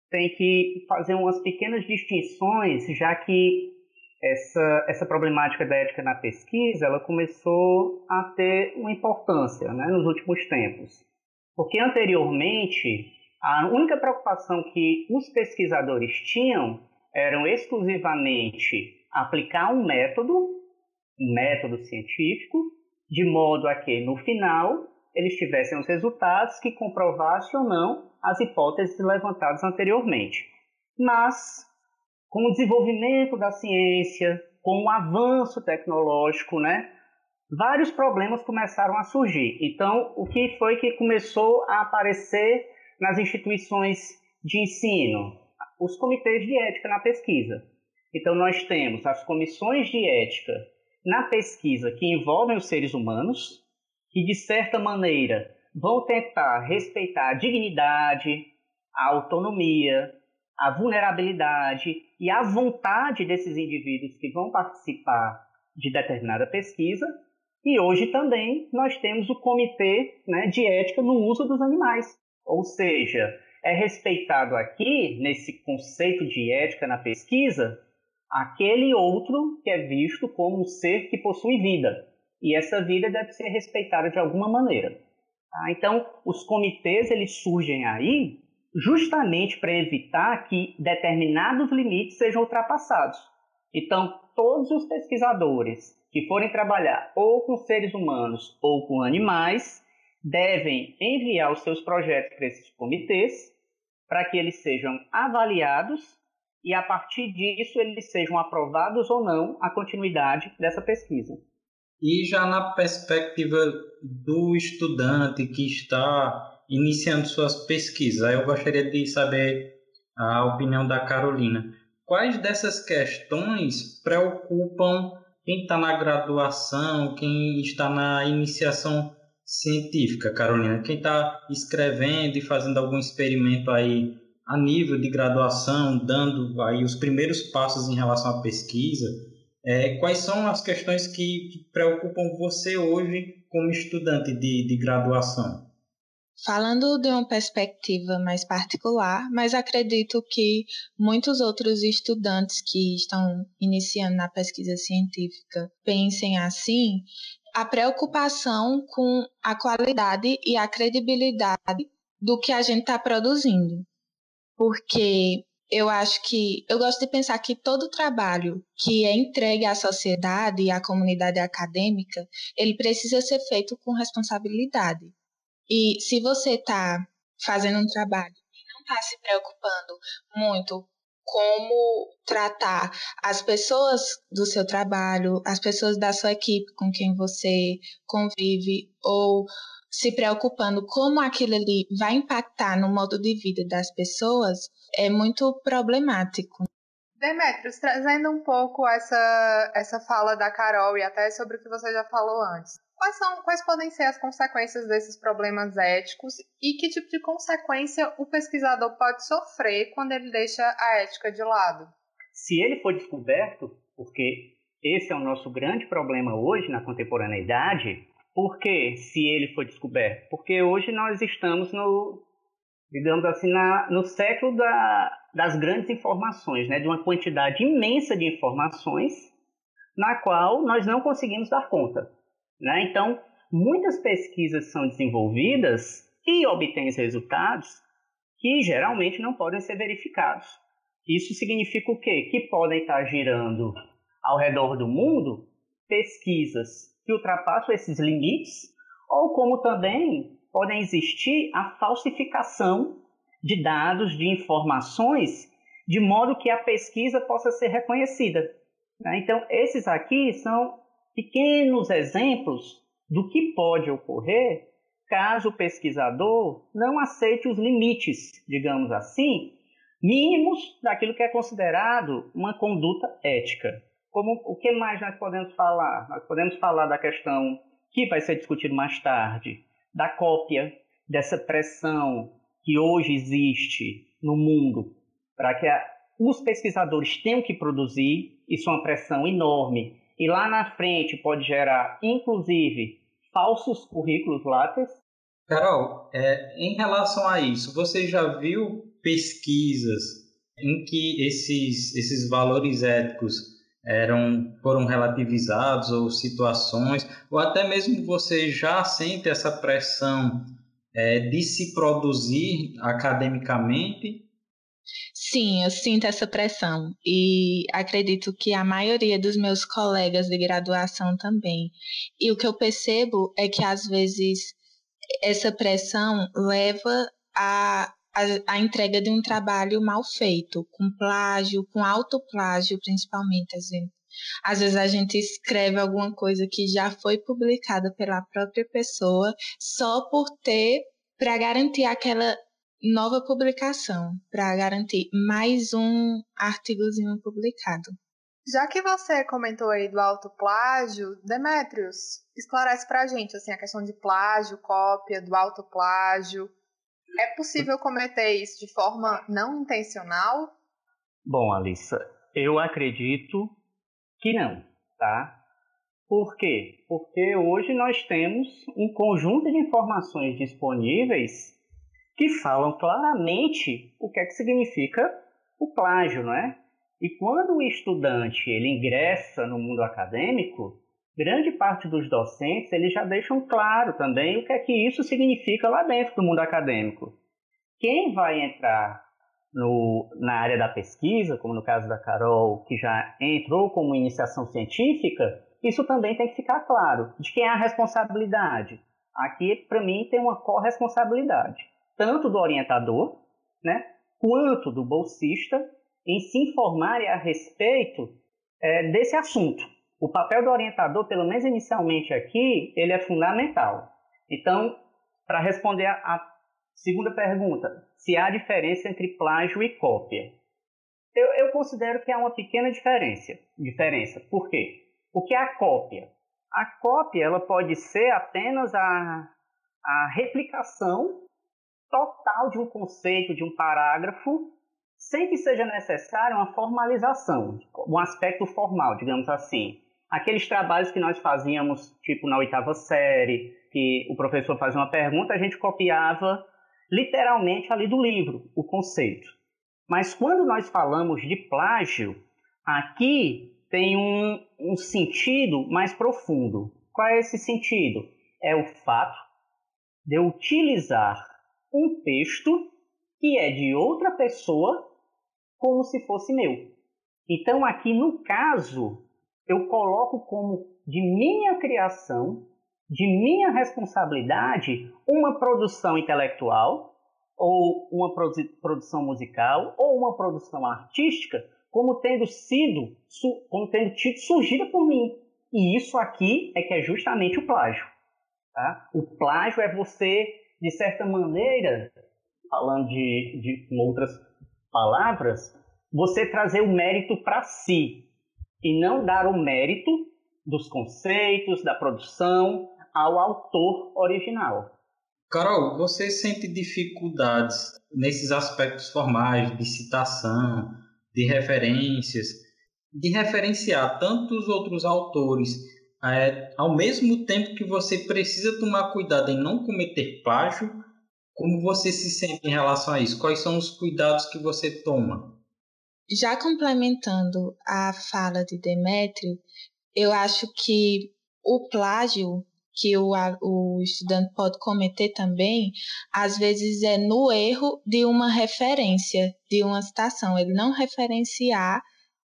tem que fazer umas pequenas distinções, já que essa, essa problemática da ética na pesquisa ela começou a ter uma importância né, nos últimos tempos. Porque anteriormente, a única preocupação que os pesquisadores tinham eram exclusivamente aplicar um método, um método científico, de modo a que no final eles tivessem os resultados que comprovassem ou não as hipóteses levantadas anteriormente. Mas, com o desenvolvimento da ciência, com o avanço tecnológico, né, vários problemas começaram a surgir. Então, o que foi que começou a aparecer nas instituições de ensino? Os comitês de ética na pesquisa. Então, nós temos as comissões de ética na pesquisa que envolvem os seres humanos, que de certa maneira vão tentar respeitar a dignidade, a autonomia, a vulnerabilidade e a vontade desses indivíduos que vão participar de determinada pesquisa. E hoje também nós temos o Comitê né, de Ética no Uso dos Animais. Ou seja, é respeitado aqui, nesse conceito de ética na pesquisa, aquele outro que é visto como um ser que possui vida. E essa vida deve ser respeitada de alguma maneira. Tá? Então, os comitês eles surgem aí justamente para evitar que determinados limites sejam ultrapassados. Então, todos os pesquisadores que forem trabalhar ou com seres humanos ou com animais devem enviar os seus projetos para esses comitês para que eles sejam avaliados e a partir disso eles sejam aprovados ou não a continuidade dessa pesquisa. E já na perspectiva do estudante que está iniciando suas pesquisas, eu gostaria de saber a opinião da Carolina. Quais dessas questões preocupam quem está na graduação, quem está na iniciação científica, Carolina? Quem está escrevendo e fazendo algum experimento aí a nível de graduação, dando aí os primeiros passos em relação à pesquisa, é, quais são as questões que, que, preocupam você hoje como estudante de, de graduação? Falando de uma perspectiva mais particular, mas acredito que muitos outros estudantes que estão iniciando na pesquisa científica pensem assim, a preocupação com a qualidade e a credibilidade do que a gente está produzindo porque eu acho que eu gosto de pensar que todo trabalho que é entregue à sociedade e à comunidade acadêmica, ele precisa ser feito com responsabilidade. E se você está fazendo um trabalho e não está se preocupando muito como tratar as pessoas do seu trabalho, as pessoas da sua equipe com quem você convive, ou se preocupando como aquilo ali vai impactar no modo de vida das pessoas, é muito problemático. Demetrios, trazendo um pouco essa, essa fala da Carol e até sobre o que você já falou antes. Quais, são, quais podem ser as consequências desses problemas éticos e que tipo de consequência o pesquisador pode sofrer quando ele deixa a ética de lado? Se ele for descoberto, porque esse é o nosso grande problema hoje na contemporaneidade, por que se ele foi descoberto? Porque hoje nós estamos no, digamos assim, na, no século da, das grandes informações, né? de uma quantidade imensa de informações na qual nós não conseguimos dar conta. Né? Então, muitas pesquisas são desenvolvidas e obtêm resultados que geralmente não podem ser verificados. Isso significa o quê? Que podem estar girando ao redor do mundo pesquisas que ultrapassam esses limites, ou como também podem existir a falsificação de dados, de informações, de modo que a pesquisa possa ser reconhecida. Né? Então, esses aqui são pequenos exemplos do que pode ocorrer caso o pesquisador não aceite os limites, digamos assim, mínimos daquilo que é considerado uma conduta ética. Como, o que mais nós podemos falar? Nós podemos falar da questão que vai ser discutido mais tarde, da cópia, dessa pressão que hoje existe no mundo para que a, os pesquisadores tenham que produzir, isso é uma pressão enorme. E lá na frente pode gerar, inclusive, falsos currículos látex. Carol, é, em relação a isso, você já viu pesquisas em que esses, esses valores éticos eram foram relativizados ou situações ou até mesmo você já sente essa pressão é, de se produzir academicamente Sim, eu sinto essa pressão e acredito que a maioria dos meus colegas de graduação também. E o que eu percebo é que às vezes essa pressão leva a a, a, entrega de um trabalho mal feito, com plágio, com autoplágio, principalmente. Às vezes. às vezes a gente escreve alguma coisa que já foi publicada pela própria pessoa só por ter, para garantir aquela nova publicação, para garantir mais um artigozinho publicado. Já que você comentou aí do autoplágio, Demetrios, esclarece pra gente assim, a questão de plágio, cópia, do autoplágio. É possível cometer isso de forma não intencional? Bom, Alissa, eu acredito que não, tá? Por quê? Porque hoje nós temos um conjunto de informações disponíveis que falam claramente o que é que significa o plágio, não é? E quando o estudante ele ingressa no mundo acadêmico, grande parte dos docentes eles já deixam claro também o que é que isso significa lá dentro do mundo acadêmico. Quem vai entrar no, na área da pesquisa, como no caso da Carol, que já entrou como iniciação científica, isso também tem que ficar claro. De quem é a responsabilidade? Aqui, para mim, tem uma corresponsabilidade, tanto do orientador, né, quanto do bolsista, em se informarem a respeito é, desse assunto o papel do orientador, pelo menos inicialmente aqui, ele é fundamental. Então, para responder a segunda pergunta, se há diferença entre plágio e cópia. Eu, eu considero que há uma pequena diferença. Diferença. Por quê? O que é a cópia? A cópia ela pode ser apenas a, a replicação total de um conceito, de um parágrafo, sem que seja necessária uma formalização, um aspecto formal, digamos assim aqueles trabalhos que nós fazíamos, tipo na oitava série, que o professor fazia uma pergunta, a gente copiava literalmente ali do livro o conceito. Mas quando nós falamos de plágio, aqui tem um, um sentido mais profundo. Qual é esse sentido? É o fato de utilizar um texto que é de outra pessoa como se fosse meu. Então, aqui no caso, eu coloco como de minha criação, de minha responsabilidade, uma produção intelectual, ou uma produção musical, ou uma produção artística, como tendo sido, como tendo tido surgida por mim. E isso aqui é que é justamente o plágio. Tá? O plágio é você, de certa maneira, falando de, de com outras palavras, você trazer o mérito para si, e não dar o mérito dos conceitos, da produção ao autor original. Carol, você sente dificuldades nesses aspectos formais de citação, de referências, de referenciar tantos outros autores, é, ao mesmo tempo que você precisa tomar cuidado em não cometer plágio, como você se sente em relação a isso? Quais são os cuidados que você toma? Já complementando a fala de Demétrio, eu acho que o plágio que o, o estudante pode cometer também, às vezes é no erro de uma referência, de uma citação, ele não referenciar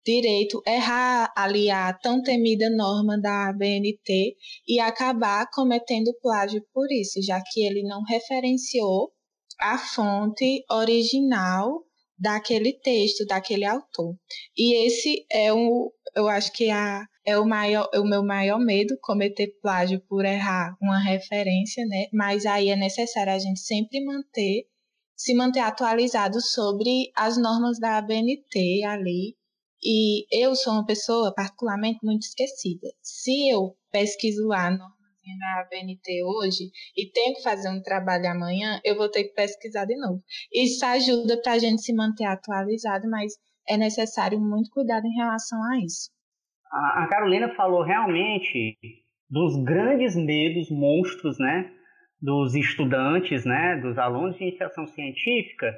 direito, errar ali a tão temida norma da BNT e acabar cometendo plágio por isso, já que ele não referenciou a fonte original daquele texto, daquele autor. E esse é o, eu acho que a, é o maior, o meu maior medo, cometer plágio por errar uma referência, né? Mas aí é necessário a gente sempre manter, se manter atualizado sobre as normas da ABNT ali. E eu sou uma pessoa particularmente muito esquecida. Se eu pesquiso lá na ABNT hoje e tenho que fazer um trabalho amanhã, eu vou ter que pesquisar de novo. Isso ajuda para a gente se manter atualizado, mas é necessário muito cuidado em relação a isso. A Carolina falou realmente dos grandes medos, monstros, né, dos estudantes, né, dos alunos de iniciação científica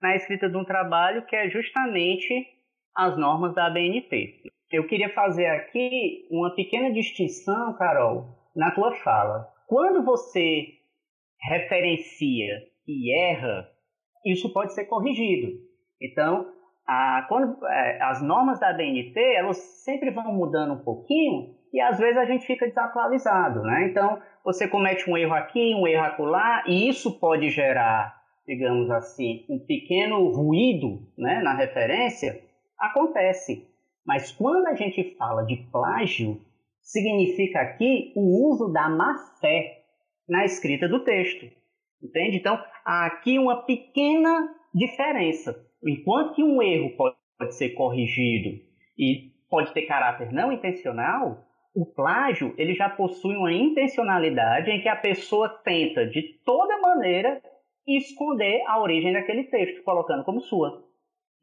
na escrita de um trabalho que é justamente as normas da ABNT. Eu queria fazer aqui uma pequena distinção, Carol, na tua fala. Quando você referencia e erra, isso pode ser corrigido. Então, a, quando, é, as normas da DNT, elas sempre vão mudando um pouquinho e às vezes a gente fica desatualizado, né? Então, você comete um erro aqui, um erro acolá, e isso pode gerar digamos assim, um pequeno ruído né, na referência, acontece. Mas quando a gente fala de plágio, significa aqui o uso da má fé na escrita do texto. Entende? Então, há aqui uma pequena diferença. Enquanto que um erro pode, pode ser corrigido e pode ter caráter não intencional, o plágio ele já possui uma intencionalidade em que a pessoa tenta de toda maneira esconder a origem daquele texto, colocando como sua.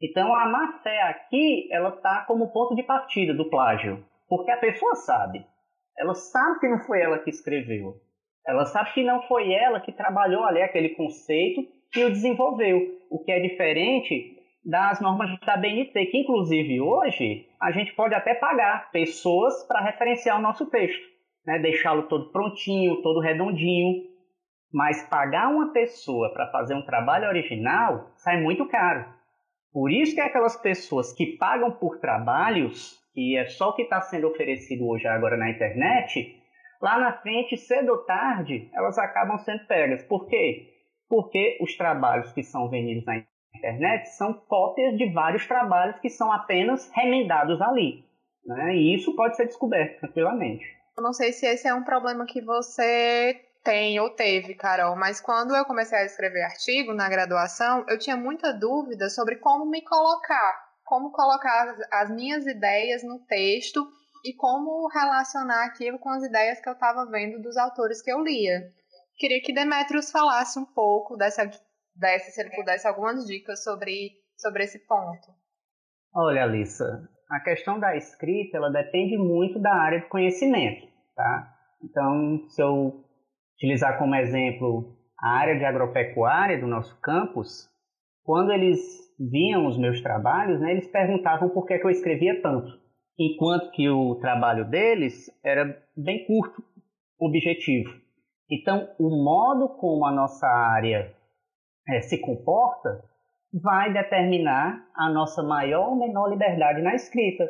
Então a má fé aqui ela está como ponto de partida do plágio, porque a pessoa sabe, ela sabe que não foi ela que escreveu, ela sabe que não foi ela que trabalhou ali aquele conceito e o desenvolveu, o que é diferente das normas da BNT, que inclusive hoje a gente pode até pagar pessoas para referenciar o nosso texto, né? deixá-lo todo prontinho, todo redondinho. Mas pagar uma pessoa para fazer um trabalho original sai muito caro. Por isso que aquelas pessoas que pagam por trabalhos, que é só o que está sendo oferecido hoje agora na internet, lá na frente, cedo ou tarde, elas acabam sendo pegas. Por quê? Porque os trabalhos que são vendidos na internet são cópias de vários trabalhos que são apenas remendados ali. Né? E isso pode ser descoberto tranquilamente. Eu não sei se esse é um problema que você tem ou teve, Carol, mas quando eu comecei a escrever artigo na graduação, eu tinha muita dúvida sobre como me colocar, como colocar as minhas ideias no texto e como relacionar aquilo com as ideias que eu estava vendo dos autores que eu lia. Queria que Demetrius falasse um pouco dessa desse, se ele pudesse algumas dicas sobre, sobre esse ponto. Olha, Alissa, a questão da escrita, ela depende muito da área de conhecimento, tá? Então, se eu utilizar como exemplo a área de agropecuária do nosso campus, quando eles viam os meus trabalhos, né, eles perguntavam por que, que eu escrevia tanto, enquanto que o trabalho deles era bem curto, objetivo. Então, o modo como a nossa área é, se comporta vai determinar a nossa maior ou menor liberdade na escrita.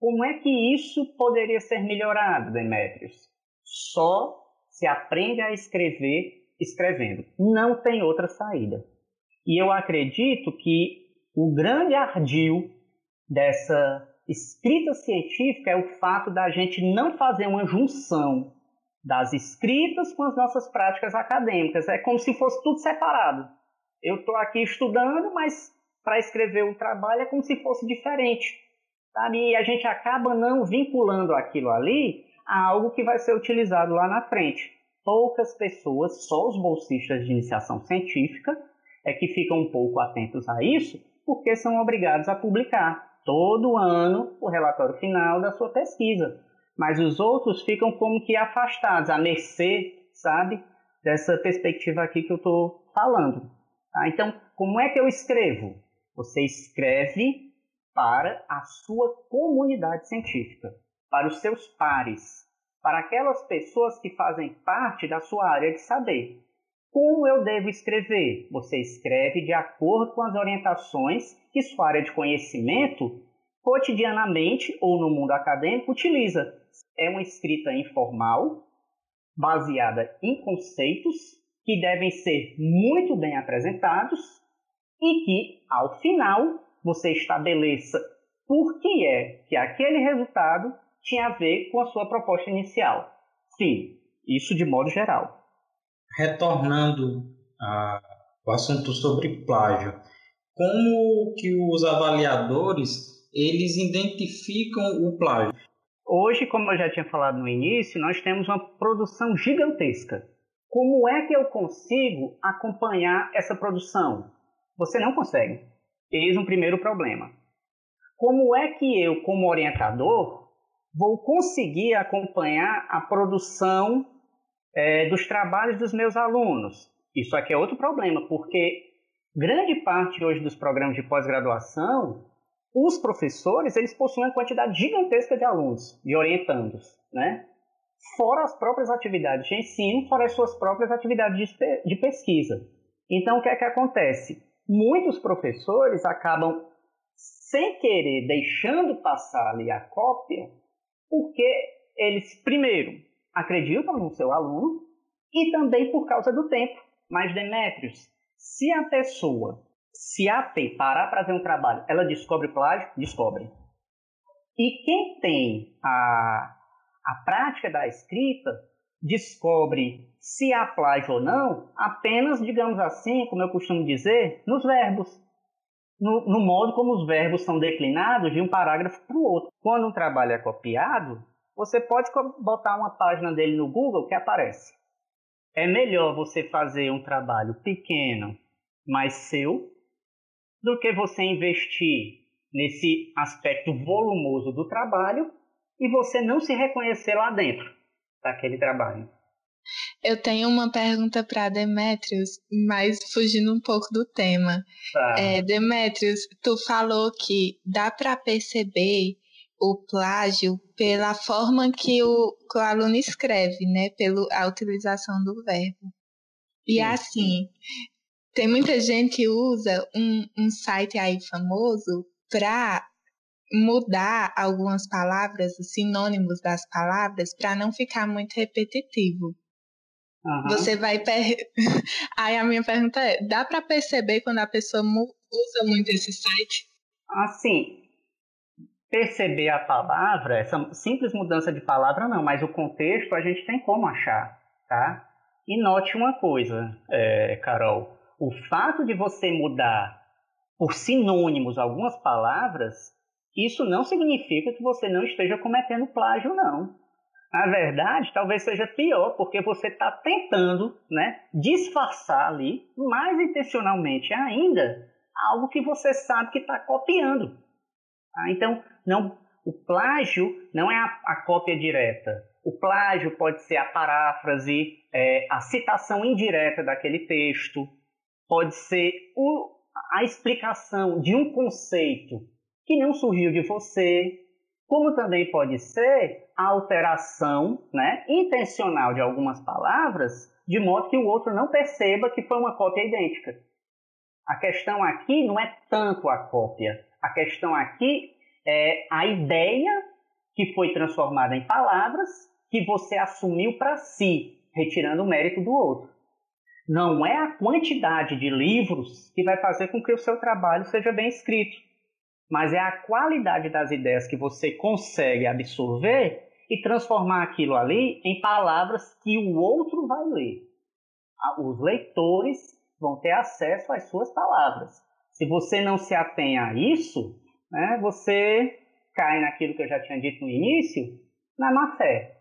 Como é que isso poderia ser melhorado, Demetrius? Só se aprende a escrever escrevendo. Não tem outra saída. E eu acredito que o grande ardil dessa escrita científica é o fato da gente não fazer uma junção das escritas com as nossas práticas acadêmicas. É como se fosse tudo separado. Eu estou aqui estudando, mas para escrever o trabalho é como se fosse diferente. Sabe? E a gente acaba não vinculando aquilo ali a algo que vai ser utilizado lá na frente. Poucas pessoas, só os bolsistas de iniciação científica, é que ficam um pouco atentos a isso, porque são obrigados a publicar todo ano o relatório final da sua pesquisa mas os outros ficam como que afastados, a mercê, sabe, dessa perspectiva aqui que eu estou falando. Tá? Então, como é que eu escrevo? Você escreve para a sua comunidade científica, para os seus pares, para aquelas pessoas que fazem parte da sua área de saber. Como eu devo escrever? Você escreve de acordo com as orientações que sua área de conhecimento cotidianamente ou no mundo acadêmico utiliza é uma escrita informal, baseada em conceitos que devem ser muito bem apresentados e que, ao final, você estabeleça por que é que aquele resultado tinha a ver com a sua proposta inicial. Sim, isso de modo geral. Retornando ao assunto sobre plágio, como que os avaliadores eles identificam o plágio? Hoje, como eu já tinha falado no início, nós temos uma produção gigantesca. Como é que eu consigo acompanhar essa produção? Você não consegue. Eis um primeiro problema. Como é que eu, como orientador, vou conseguir acompanhar a produção é, dos trabalhos dos meus alunos? Isso aqui é outro problema, porque grande parte hoje dos programas de pós-graduação os professores eles possuem uma quantidade gigantesca de alunos, de orientandos, né? fora as próprias atividades de ensino, fora as suas próprias atividades de pesquisa. Então, o que é que acontece? Muitos professores acabam, sem querer, deixando passar ali a cópia, porque eles, primeiro, acreditam no seu aluno e também por causa do tempo. Mas, Demétrios, Se a pessoa se ater, parar para ver um trabalho, ela descobre plágio? Descobre. E quem tem a, a prática da escrita descobre se há plágio ou não apenas, digamos assim, como eu costumo dizer, nos verbos. No, no modo como os verbos são declinados de um parágrafo para o outro. Quando um trabalho é copiado, você pode botar uma página dele no Google que aparece. É melhor você fazer um trabalho pequeno, mas seu, do que você investir nesse aspecto volumoso do trabalho e você não se reconhecer lá dentro daquele trabalho. Eu tenho uma pergunta para Demetrios, mas fugindo um pouco do tema. Tá. É, Demetrios, tu falou que dá para perceber o plágio pela forma que o, que o aluno escreve, né? Pela utilização do verbo. E Sim. assim, tem muita gente que usa um, um site aí famoso para mudar algumas palavras, os sinônimos das palavras, para não ficar muito repetitivo. Uhum. Você vai. Per... Aí a minha pergunta é: dá para perceber quando a pessoa usa muito esse site? Assim, perceber a palavra, essa simples mudança de palavra não, mas o contexto a gente tem como achar, tá? E note uma coisa, é, Carol: o fato de você mudar por sinônimos algumas palavras isso não significa que você não esteja cometendo plágio, não. Na verdade, talvez seja pior, porque você está tentando né, disfarçar ali, mais intencionalmente ainda, algo que você sabe que está copiando. Tá? Então, não, o plágio não é a, a, cópia direta. O plágio pode ser a paráfrase, é, a citação indireta daquele texto, pode ser o, a explicação de um conceito que não surgiu de você, como também pode ser a alteração né, intencional de algumas palavras, de modo que o outro não perceba que foi uma cópia idêntica. A questão aqui não é tanto a cópia, a questão aqui é a ideia que foi transformada em palavras que você assumiu para si, retirando o mérito do outro. Não é a quantidade de livros que vai fazer com que o seu trabalho seja bem escrito mas é a qualidade das ideias que você consegue absorver e transformar aquilo ali em palavras que o outro vai ler. Ah, os leitores vão ter acesso às suas palavras. Se você não se atém a isso, né, você cai naquilo que eu já tinha dito no início, na má fé.